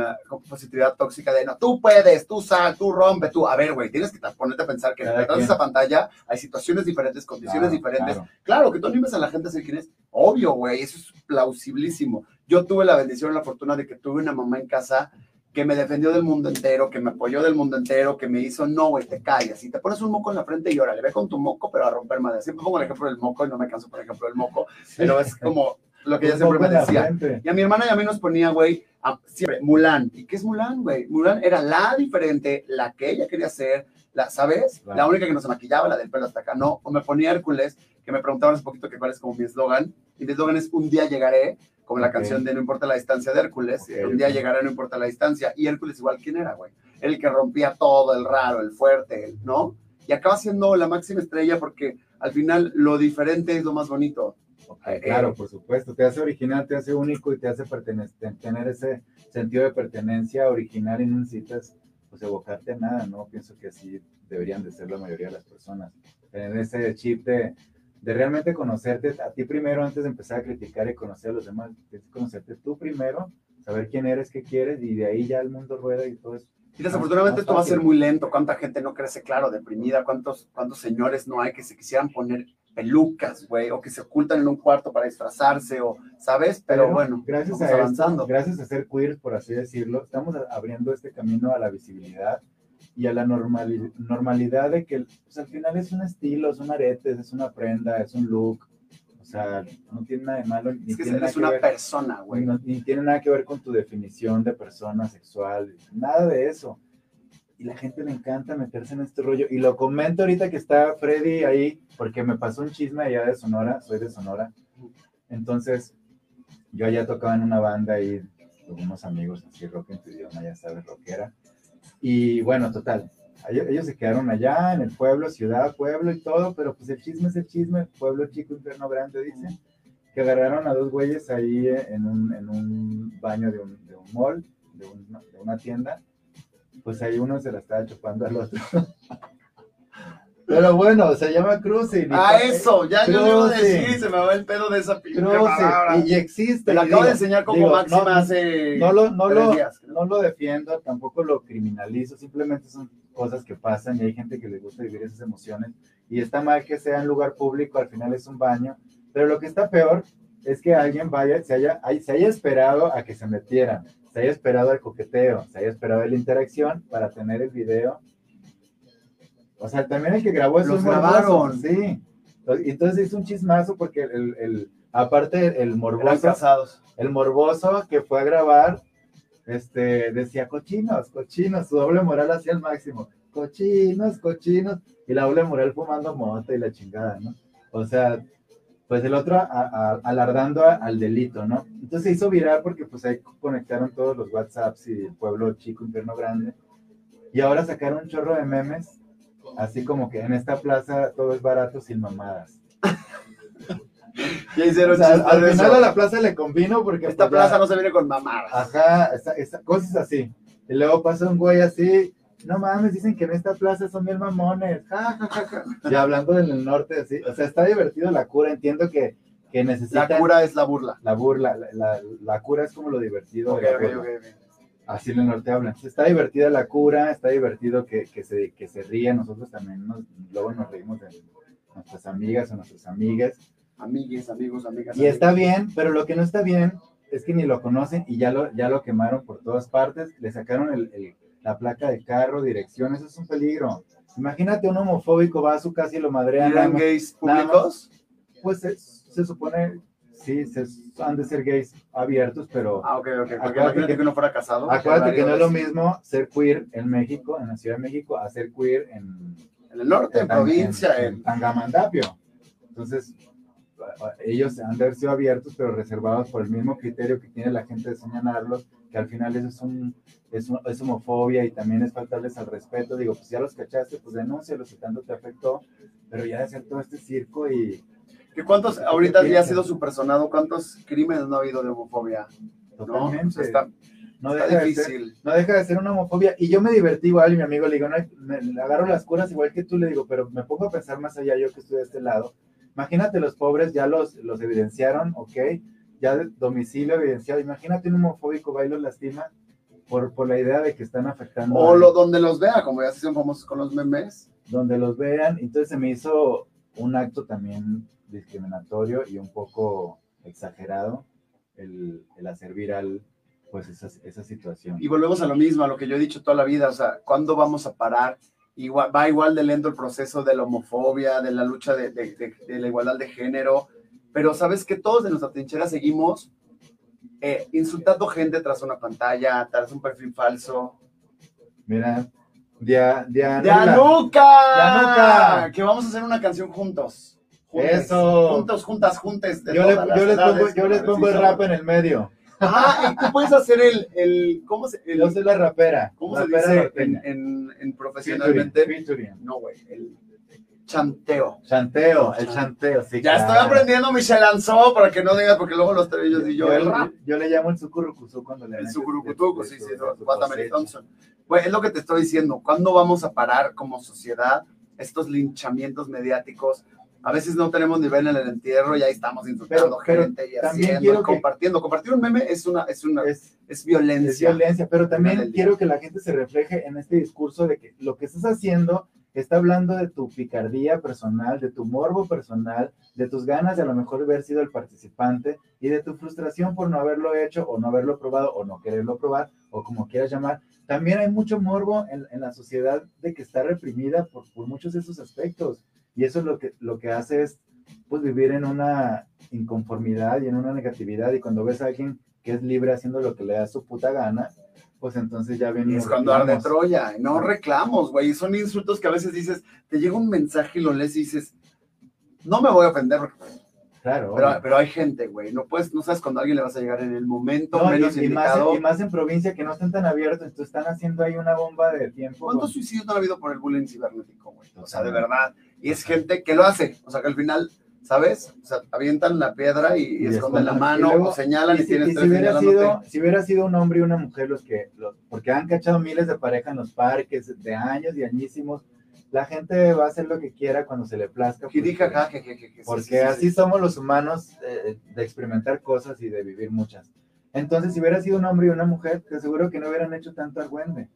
positividad tóxica de no, tú puedes, tú sal, tú rompe, tú. A ver, güey, tienes que ponerte a pensar que detrás de esa pantalla hay situaciones diferentes, condiciones
Claro,
diferentes.
claro.
Claro, que tú animes a la gente a ser quien es. Obvio, güey, eso es plausibilísimo. Yo tuve la bendición, la fortuna de que tuve una mamá en casa que me defendió del mundo entero, que me apoyó del mundo entero, que me hizo, no, güey, te callas. Y te pones un moco en la frente y órale, ve con tu moco, pero a romper madre. Siempre pongo el ejemplo del moco y no me canso por el ejemplo del moco, pero es como lo que ella siempre me decía. Y a mi hermana y a mí nos ponía, güey, siempre, Mulan. ¿Y qué es Mulan, güey? Mulan era la diferente, la que ella quería ser, la, ¿sabes?
Claro.
La única que nos maquillaba, la del pelo hasta acá, no. O me ponía Hércules, que me preguntaban hace poquito que cuál es como mi eslogan. Y mi eslogan es Un día llegaré, como la
Ok.
canción de No importa la distancia de Hércules.
Ok,
un día
ok.
llegaré, no importa la distancia. Y Hércules igual, ¿quién era, güey? El que rompía todo, el raro, el fuerte, el, ¿no? Y acaba siendo la máxima estrella porque al final lo diferente es lo más bonito. Eh,
claro, por supuesto, te hace original, te hace único y te hace tener ese sentido de pertenencia original y no necesitas pues, evocarte a nada, ¿no? Pienso que así deberían de ser la mayoría de las personas. Tener ese chip de, de realmente conocerte a ti primero antes de empezar a criticar y conocer a los demás. Que conocerte tú primero, saber quién eres, qué quieres y de ahí ya el mundo rueda y todo eso.
Y desafortunadamente esto va a ser muy lento. ¿Cuánta gente no crece, claro, deprimida? ¿Cuántos, cuántos señores no hay que se quisieran poner pelucas, güey? O que se ocultan en un cuarto para disfrazarse, o, ¿sabes? Pero, bueno,
gracias
vamos
a
avanzando.
Esto, gracias a ser queer, por así decirlo, estamos abriendo este camino a la visibilidad y a la normali- normalidad de que pues, al final es un estilo, es un arete, es una prenda, es un look. O sea, no tiene nada de malo. Ni
es que
tiene
eres una
ver-
persona, güey.
no- ni tiene nada que ver con tu definición de persona sexual, nada de eso. Y la gente le encanta meterse en este rollo. Y lo comento ahorita que está Freddy ahí, porque me pasó un chisme allá de Sonora, soy de Sonora. Entonces, yo allá tocaba en una banda ahí, con unos amigos así, rock en tu idioma, ya sabes, rockera. Y bueno, total, ellos, se quedaron allá en el pueblo, ciudad, pueblo y todo, pero pues el chisme es el chisme, pueblo chico, infierno grande, dicen que agarraron a dos güeyes ahí en un, en un baño de un, de un mall, de, un- de una tienda. Pues ahí uno se la estaba chupando al otro. Pero bueno, se llama cruising. y-
Ah, eso, ya yo le iba a
Cruising.
decir, se me va el pedo de esa pinche
Cruising, y, existe.
Te la acabo de
digo,
enseñar como
digo,
máxima
no,
hace
no lo, no,
tres
lo,
días.
no lo defiendo, tampoco lo criminalizo, simplemente son cosas que pasan y hay gente que le gusta vivir esas emociones y está mal que sea en lugar público, al final es un baño, pero lo que está peor es que alguien vaya, se haya, ay- se haya esperado a que se metieran, se haya esperado al coqueteo, se haya esperado a la interacción para tener el video. O sea, también el que grabó eso
Los grabaron.
sí. Entonces es un chismazo porque el, el- aparte el morboso
casados.
el morboso que fue a grabar, este, decía cochinos, cochinos, su doble moral hacía el máximo, cochinos, cochinos, y la doble moral fumando mota y la chingada, ¿no? O sea, pues el otro a- a- alardando a- al delito, ¿no? Entonces se hizo viral porque pues ahí conectaron todos los WhatsApps y el pueblo chico, infierno grande, y ahora sacaron un chorro de memes, así como que en esta plaza todo es barato sin mamadas.
Ya hicieron
O sea, al final a la plaza le convino porque
Esta
pues, ya-
plaza no se viene con mamadas.
Ajá, cosas así. Y luego pasa un güey así, no mames, dicen que en esta plaza son bien mamones. Ja, ja, ja, ja. Y hablando del norte, así. O sea, está divertido la cura, entiendo que, que necesitan
La cura es la burla.
la burla. La, la- la cura es como lo divertido.
Ok,
de la
ok,
burla. Así en el norte hablan. Está divertida la cura, está divertido que, que se, que se ríen. Nosotros también nos, luego nos reímos de nuestras amigas o nuestras amigas.
Amigues, amigos, amigas.
Y está bien, pero lo que no está bien es que ni lo conocen y ya lo, ya lo quemaron por todas partes. Le sacaron el- el- la placa de carro, dirección, eso es un peligro. Imagínate un homofóbico va a su casa y lo madrean.
¿Eran gays públicos?
Pues se, se supone, sí, se, han de ser gays abiertos, pero
Ah, ok, ok.
Acuérdate que-
que uno fuera casado.
acuérdate que no es lo mismo ser queer en México, en la Ciudad de México, a ser queer en,
En el norte, en provincia,
en,
en...
Tangamandapio. Entonces, ellos han de haber sido abiertos, pero reservados por el mismo criterio que tiene la gente de señalarlos, que al final eso es, un, es, un- es homofobia y también es faltarles al respeto. Digo, pues ya los cachaste, pues denúncialos si tanto te afectó, pero ya de hacer todo este circo y
¿Que ¿Cuántos, ahorita ya ha sido supersonado, cuántos crímenes no ha habido de homofobia? ¿No?
totalmente.
O sea, está,
no, deja de ser, no deja de ser una homofobia. Y yo me divertí igual, y mi amigo le digo, no, me, agarro las curas igual que tú, le digo, pero me pongo a pensar más allá, yo que estoy de este lado. Imagínate los pobres, ya los, los evidenciaron, ok, ya de domicilio evidenciado. Imagínate un homofóbico va y los lastima por, por la idea de que están afectando.
O
a-
lo, donde los vea, como ya se hicieron famosos con los memes.
donde los vean. Entonces se me hizo un acto también discriminatorio y un poco exagerado el, el hacer viral pues esa, esa situación.
Y volvemos a lo mismo, a lo que yo he dicho toda la vida, o sea, ¿cuándo vamos a parar? Igual, va igual de lento el proceso de la homofobia, de la lucha de, de- de- de la igualdad de género, pero sabes que todos de nuestra trinchera seguimos eh, insultando gente tras una pantalla, tras un perfil falso.
Mira.
¡Dianuca!
Dianuca.
Que vamos a hacer una canción juntos. Juntes.
Eso.
Juntos, juntas, juntes. de
Yo, le- yo les pongo, yo les pongo el rap en el medio.
Ah, y tú puedes hacer el, el ¿cómo se, el-
Yo soy la rapera.
¿cómo se
rapera
dice en, en, en profesionalmente?
featuring.
No, güey, el chanteo.
Chanteo, el chanteo, sí.
Ya
claro.
estoy aprendiendo mi se lanzó para que no digas, porque luego los trevillos y yo,
Yo,
el rap.
yo le llamo el sucurucusú cuando le
El sucurucutuco,
de-
sí, sí,
cosecha.
Thompson. Güey, es lo que te estoy diciendo. ¿Cuándo vamos a parar como sociedad estos linchamientos mediáticos? A veces no tenemos nivel en el entierro y ahí estamos insultando
Pero- pero
gente y
también
haciendo, y
que-
compartiendo. Compartir un meme es una, es una, es,
Es,
violencia.
es violencia, pero también quiero que la gente se refleje en este discurso de que lo que estás haciendo está hablando de tu picardía personal, de tu morbo personal, de tus ganas de a lo mejor haber sido el participante y de tu frustración por no haberlo hecho o no haberlo probado o no quererlo probar o como quieras llamar. También hay mucho morbo en, en la sociedad de que está reprimida por, por muchos de esos aspectos y eso es lo que, lo que hace es pues vivir en una inconformidad y en una negatividad y cuando ves a alguien que es libre haciendo lo que le da su puta gana, pues entonces ya
Y
ven
es cuando arde Troya. y No reclamos, güey. y Son insultos que a veces dices, te llega un mensaje y lo lees y dices, no me voy a ofender,
Claro.
pero, pero hay gente, güey. No puedes, no sabes cuando a alguien le vas a llegar en el momento
No, y-
menos
y, más,
indicado.
y más en provincia que no están tan abiertos, entonces están haciendo ahí una bomba de tiempo.
¿Cuántos
con-
suicidios no ha habido por el bullying cibernético, güey? O sea, de verdad. Y es gente que lo hace. O sea, que al final, ¿sabes? O sea, avientan la piedra y, y
Y
esconden la mano
y luego-
o señalan y,
si,
tienes
si hubiera sido, si hubiera sido un hombre y una mujer los que, los- porque han cachado miles de parejas en los parques de años y añísimos, la gente va a hacer lo que quiera cuando se le plazca. porque-
sí,
porque
sí, sí,
así
sí.
somos los humanos eh, de experimentar cosas y de vivir muchas. Entonces, si hubiera sido un hombre y una mujer, te aseguro que no hubieran hecho tanto argüende.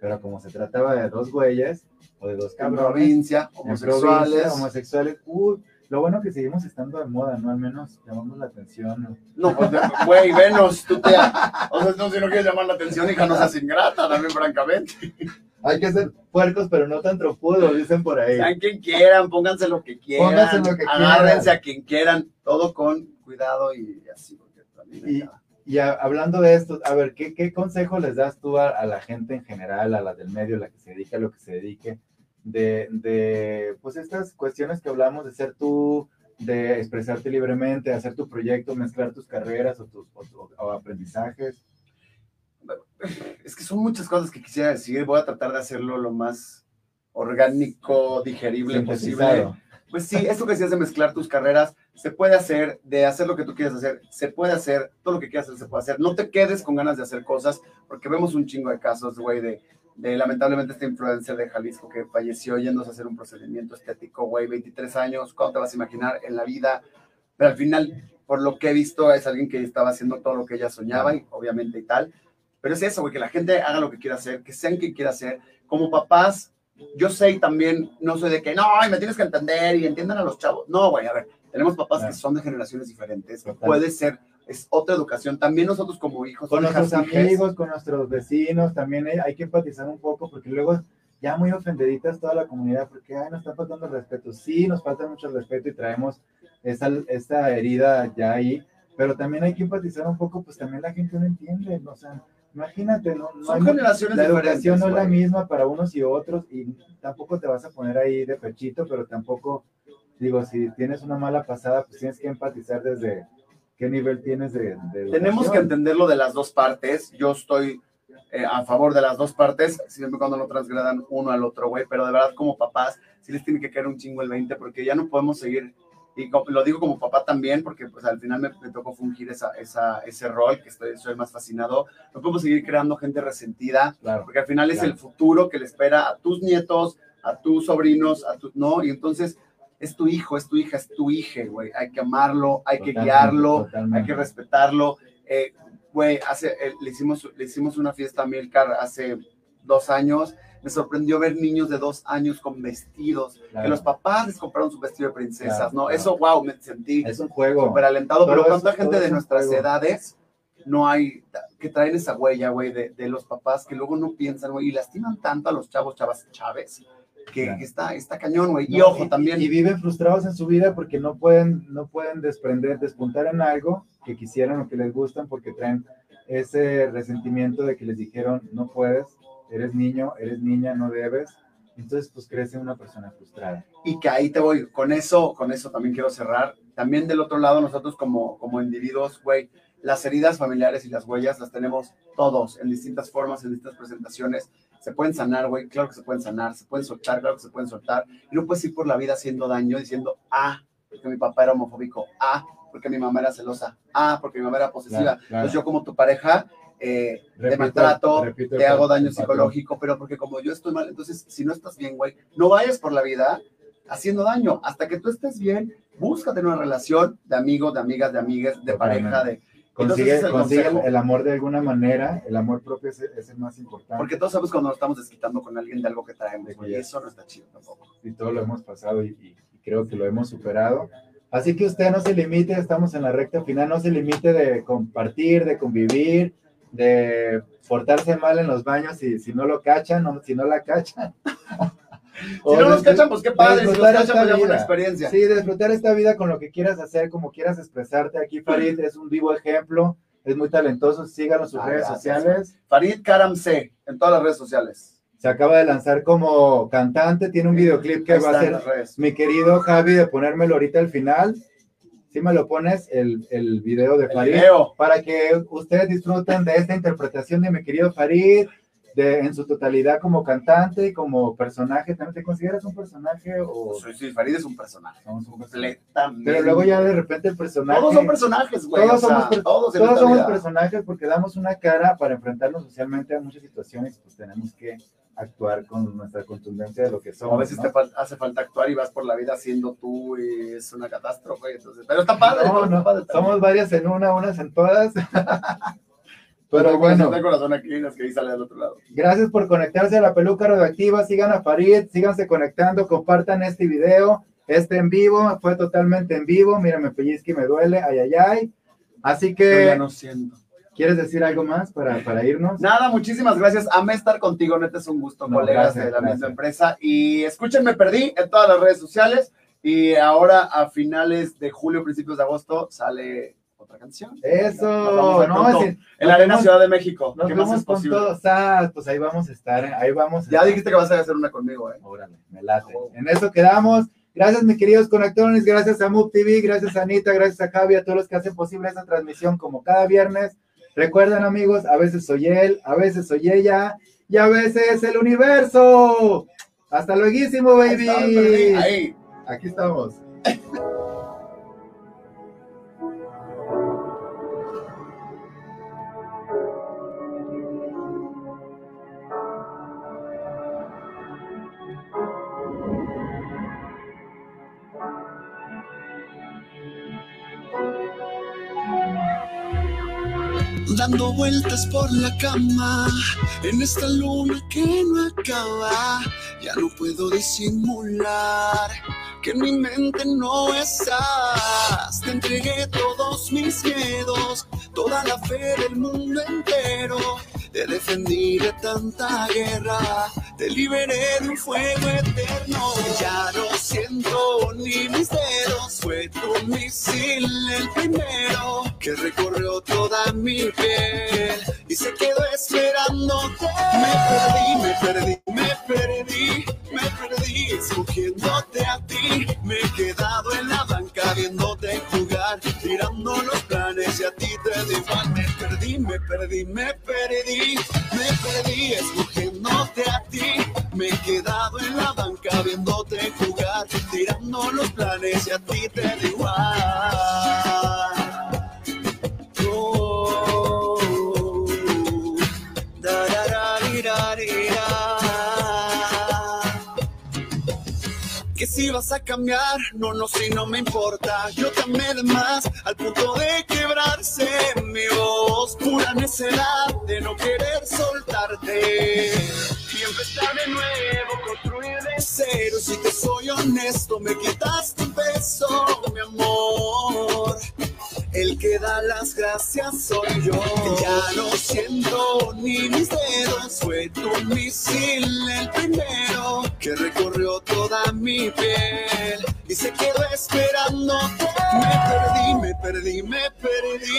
Pero como se trataba de dos güeyes o de dos cabrones,
provincia, homosexuales.
provincia, homosexuales, uy, lo bueno que seguimos estando de moda, ¿no? Al menos llamamos la atención. ¿no?
No, pues, de- güey, venos, tú te... O sea, no, si no quieres llamar la atención, hija, no seas ingrata, también francamente.
Hay que ser puercos, pero no tan tropudos, dicen por ahí.
Sean quien quieran, pónganse lo que quieran,
Pónganse lo que
agárrense
quieran.
a quien quieran, todo con cuidado y así, porque también
Y- Y a- hablando de esto, a ver, ¿qué, qué consejo les das tú a, a la gente en general, a la del medio, la que se dedica a lo que se dedique, de, de, pues estas cuestiones que hablamos de ser tú, de expresarte libremente, hacer tu proyecto, mezclar tus carreras o tus o tu- o aprendizajes?
Es que son muchas cosas que quisiera decir, voy a tratar de hacerlo lo más orgánico, digerible posible. Pues sí, esto que decías de mezclar tus carreras, se puede hacer, de hacer lo que tú quieras hacer, se puede hacer, todo lo que quieras hacer se puede hacer. No te quedes con ganas de hacer cosas, porque vemos un chingo de casos, güey, de, de lamentablemente este influencer de Jalisco que falleció yéndose a hacer un procedimiento estético, güey, 23 años, ¿cuándo te vas a imaginar en la vida? Pero al final, por lo que he visto, es alguien que estaba haciendo todo lo que ella soñaba, y obviamente y tal. Pero es eso, güey, que la gente haga lo que quiera hacer, que sean quien quiera hacer. Como papás, yo sé y también no soy de que, no, me tienes que entender y entiendan a los chavos. No, güey, a ver, tenemos papás
Claro.
que son de generaciones diferentes.
Total.
Puede ser, es otra educación. También nosotros como hijos,
Con nuestros amigos, con nuestros vecinos, también hay, hay que empatizar un poco, porque luego ya muy ofendeditas toda la comunidad, porque ay, nos está faltando el respeto. Sí, nos falta mucho el respeto y traemos esta, esta herida ya ahí, pero también hay que empatizar un poco, pues también la gente no entiende, o sea, imagínate, no, no
Son generaciones
la educación no es la misma para unos y otros y tampoco te vas a poner ahí de pechito, pero tampoco, digo, si tienes una mala pasada, pues tienes que empatizar desde qué nivel tienes de, de
Tenemos que entenderlo de las dos partes. Yo estoy eh, a favor de las dos partes, siempre y cuando no transgradan uno al otro, güey. Pero de verdad, como papás, sí les tiene que caer un chingo el 20, porque ya no podemos seguir. Y lo digo como papá también, porque pues al final me, me tocó fungir esa, esa, ese rol, que estoy, soy más fascinado. No podemos seguir creando gente resentida,
Claro.
porque al final es
Claro.
el futuro que le espera a tus nietos, a tus sobrinos, a tu, ¿no? Y entonces es tu hijo, es tu hija, es tu hija, güey. Hay que amarlo, hay que guiarlo,
totalmente.
hay que respetarlo. Eh, Güey, hace, eh, le, hicimos, le hicimos una fiesta a Milcar hace dos años. Me sorprendió ver niños de dos años con vestidos,
Claro.
que los papás les compraron su vestido de princesas,
Claro,
¿no?
claro.
Eso, wow, me sentí
Es un juego.
súper alentado,
Todo
pero cuánta gente de nuestras
juego.
edades no hay, que traen esa huella, güey, de, de los papás que luego no piensan, güey, y lastiman tanto a los chavos, chavas, chaves, que,
Claro.
que está, está cañón, güey. Y ojo, también,
Y, viven frustrados en su vida porque no pueden, no pueden desprender, despuntar en algo que quisieran o que les gustan porque traen ese resentimiento de que les dijeron no puedes, eres niño, eres niña, no debes. Entonces, pues crece una persona frustrada.
y que ahí te voy, con eso, con eso también quiero cerrar. También del otro lado, nosotros como, como individuos, güey, las heridas familiares y las huellas las tenemos todos en distintas formas, en distintas presentaciones. Se pueden sanar, güey, claro que se pueden sanar, se pueden soltar, claro que se pueden soltar. Y no puedes ir por la vida haciendo daño diciendo, ah, porque mi papá era homofóbico, ah, porque mi mamá era celosa, ah, porque mi mamá era posesiva.
Claro, claro.
Entonces yo como tu pareja, eh, te
Repito-
maltrato,
repito el
te hago daño psicológico, pero porque como yo estoy mal, entonces si no estás bien, güey, no vayas por la vida haciendo daño. Hasta que tú estés bien, búscate una relación de amigos, de amigas, de amigas, de pareja, de...
Consigue,
Entonces,
consigue el, el amor de alguna manera, el amor propio es, es el más importante.
Porque todos sabemos cuando nos estamos desquitando con alguien de algo que traemos, y eso no está chido tampoco.
y todo lo hemos pasado y, y- y creo que lo hemos superado. Así que usted no se limite, estamos en la recta final, no se limite de compartir, de convivir, de portarse mal en los baños si, si no lo cachan o si no la cachan.
Si no nos cachan, pues qué padre, si nos cachan, pues ya una experiencia.
Sí, disfrutar esta vida con lo que quieras hacer, como quieras expresarte. Aquí Farid es un vivo ejemplo, es muy talentoso, síganos en sus
Ah,
redes
gracias,
sociales.
Farid Karam C, en todas las redes sociales.
Se acaba de lanzar como cantante, tiene un videoclip que
Ahí
va a ser mi querido Javi, de ponérmelo ahorita al final. Si me lo pones, el, el video de Farid,
video.
para que ustedes disfruten de esta interpretación de mi querido Farid, de, en su totalidad como cantante y como personaje. ¿También te consideras un personaje o
sí, Farid es un personaje.
somos un personaje? Pero luego ya de repente el personaje...
Todos son personajes, güey.
Todos
o sea,
somos
todos
Todos personajes porque damos una cara para enfrentarnos socialmente a muchas situaciones, pues tenemos que actuar con nuestra contundencia de lo que somos.
a veces
¿no?
te fal- hace falta actuar y vas por la vida siendo tú y es una catástrofe. Entonces, pero está padre.
No,
está
no,
padre también.
somos varias en una, unas en todas. Pero bueno,
tengo corazón aquí, es que ahí sale del otro lado.
gracias por conectarse a la peluca radioactiva. Sigan a Farid, síganse conectando, compartan este video, este en vivo, fue totalmente en vivo. Mira, me pellizque y me duele, ay, ay, ay. Así
Yo ya
que,
no siento.
¿quieres decir algo más para, para irnos?
Nada, muchísimas gracias. Amé estar contigo, neta es un gusto,
No,
colegas
gracias,
de la misma empresa. Y escúchenme, perdí en todas las redes sociales. Y ahora a finales de julio, principios de agosto, sale canción.
Eso,
Nos vamos
no, si-
en la Arena
vemos-
Ciudad de México.
Nos
¿Qué más es
con
posible?
todos. Ah, pues ahí vamos a estar, ¿eh? ahí vamos. a
Ya
estar.
dijiste que vas a hacer una conmigo, ¿eh?
Órale, me late. En eso quedamos. Gracias, mis queridos conectores. Gracias a Move TV. Gracias a Anita. Gracias a Javi. A todos los que hacen posible esta transmisión como cada viernes. Recuerden, amigos, a veces soy él, a veces soy ella y a veces el universo. Hasta luego, baby.
Ahí.
Aquí estamos.
dando vueltas por la cama en esta luna que no acaba. Ya no puedo disimular que en mi mente no estás. Te entregué todos mis miedos, toda la fe del mundo entero. Te defendí de tanta guerra, te liberé de un fuego eterno. Ya no siento ni mis dedos, fue tu
misil, el primero que recorrió toda mi piel y se quedó esperándote. Me perdí, me perdí, me perdí, me perdí escogiéndote a ti. Me me perdí, me perdí, me perdí escogiéndote a ti. Me he quedado en la banca viéndote jugar, tirando los planes y a ti te da igual. Si vas a cambiar, no, no, si no me importa. Yo te amé de más, al punto de quebrarse mi voz. Pura necedad de no querer soltarte. Y empezar de nuevo, construir de cero. Si te soy honesto, me quitaste un beso, mi amor. El que da las gracias soy yo. Ya no siento ni mis dedos. Fue tu misil el primero que recorrió toda y se quedó esperándote. Me perdí, me perdí, me perdí,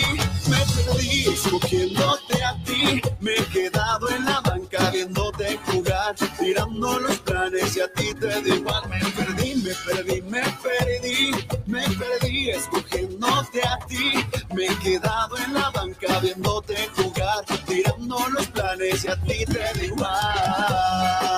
me perdí escogiéndote a ti. Me he quedado en la banca viéndote jugar, tirando los planes y a ti te da igual. Me perdí, me perdí, me perdí, me perdí escogiéndote a ti. Me he quedado en la banca viéndote jugar, tirando los planes y a ti te da igual.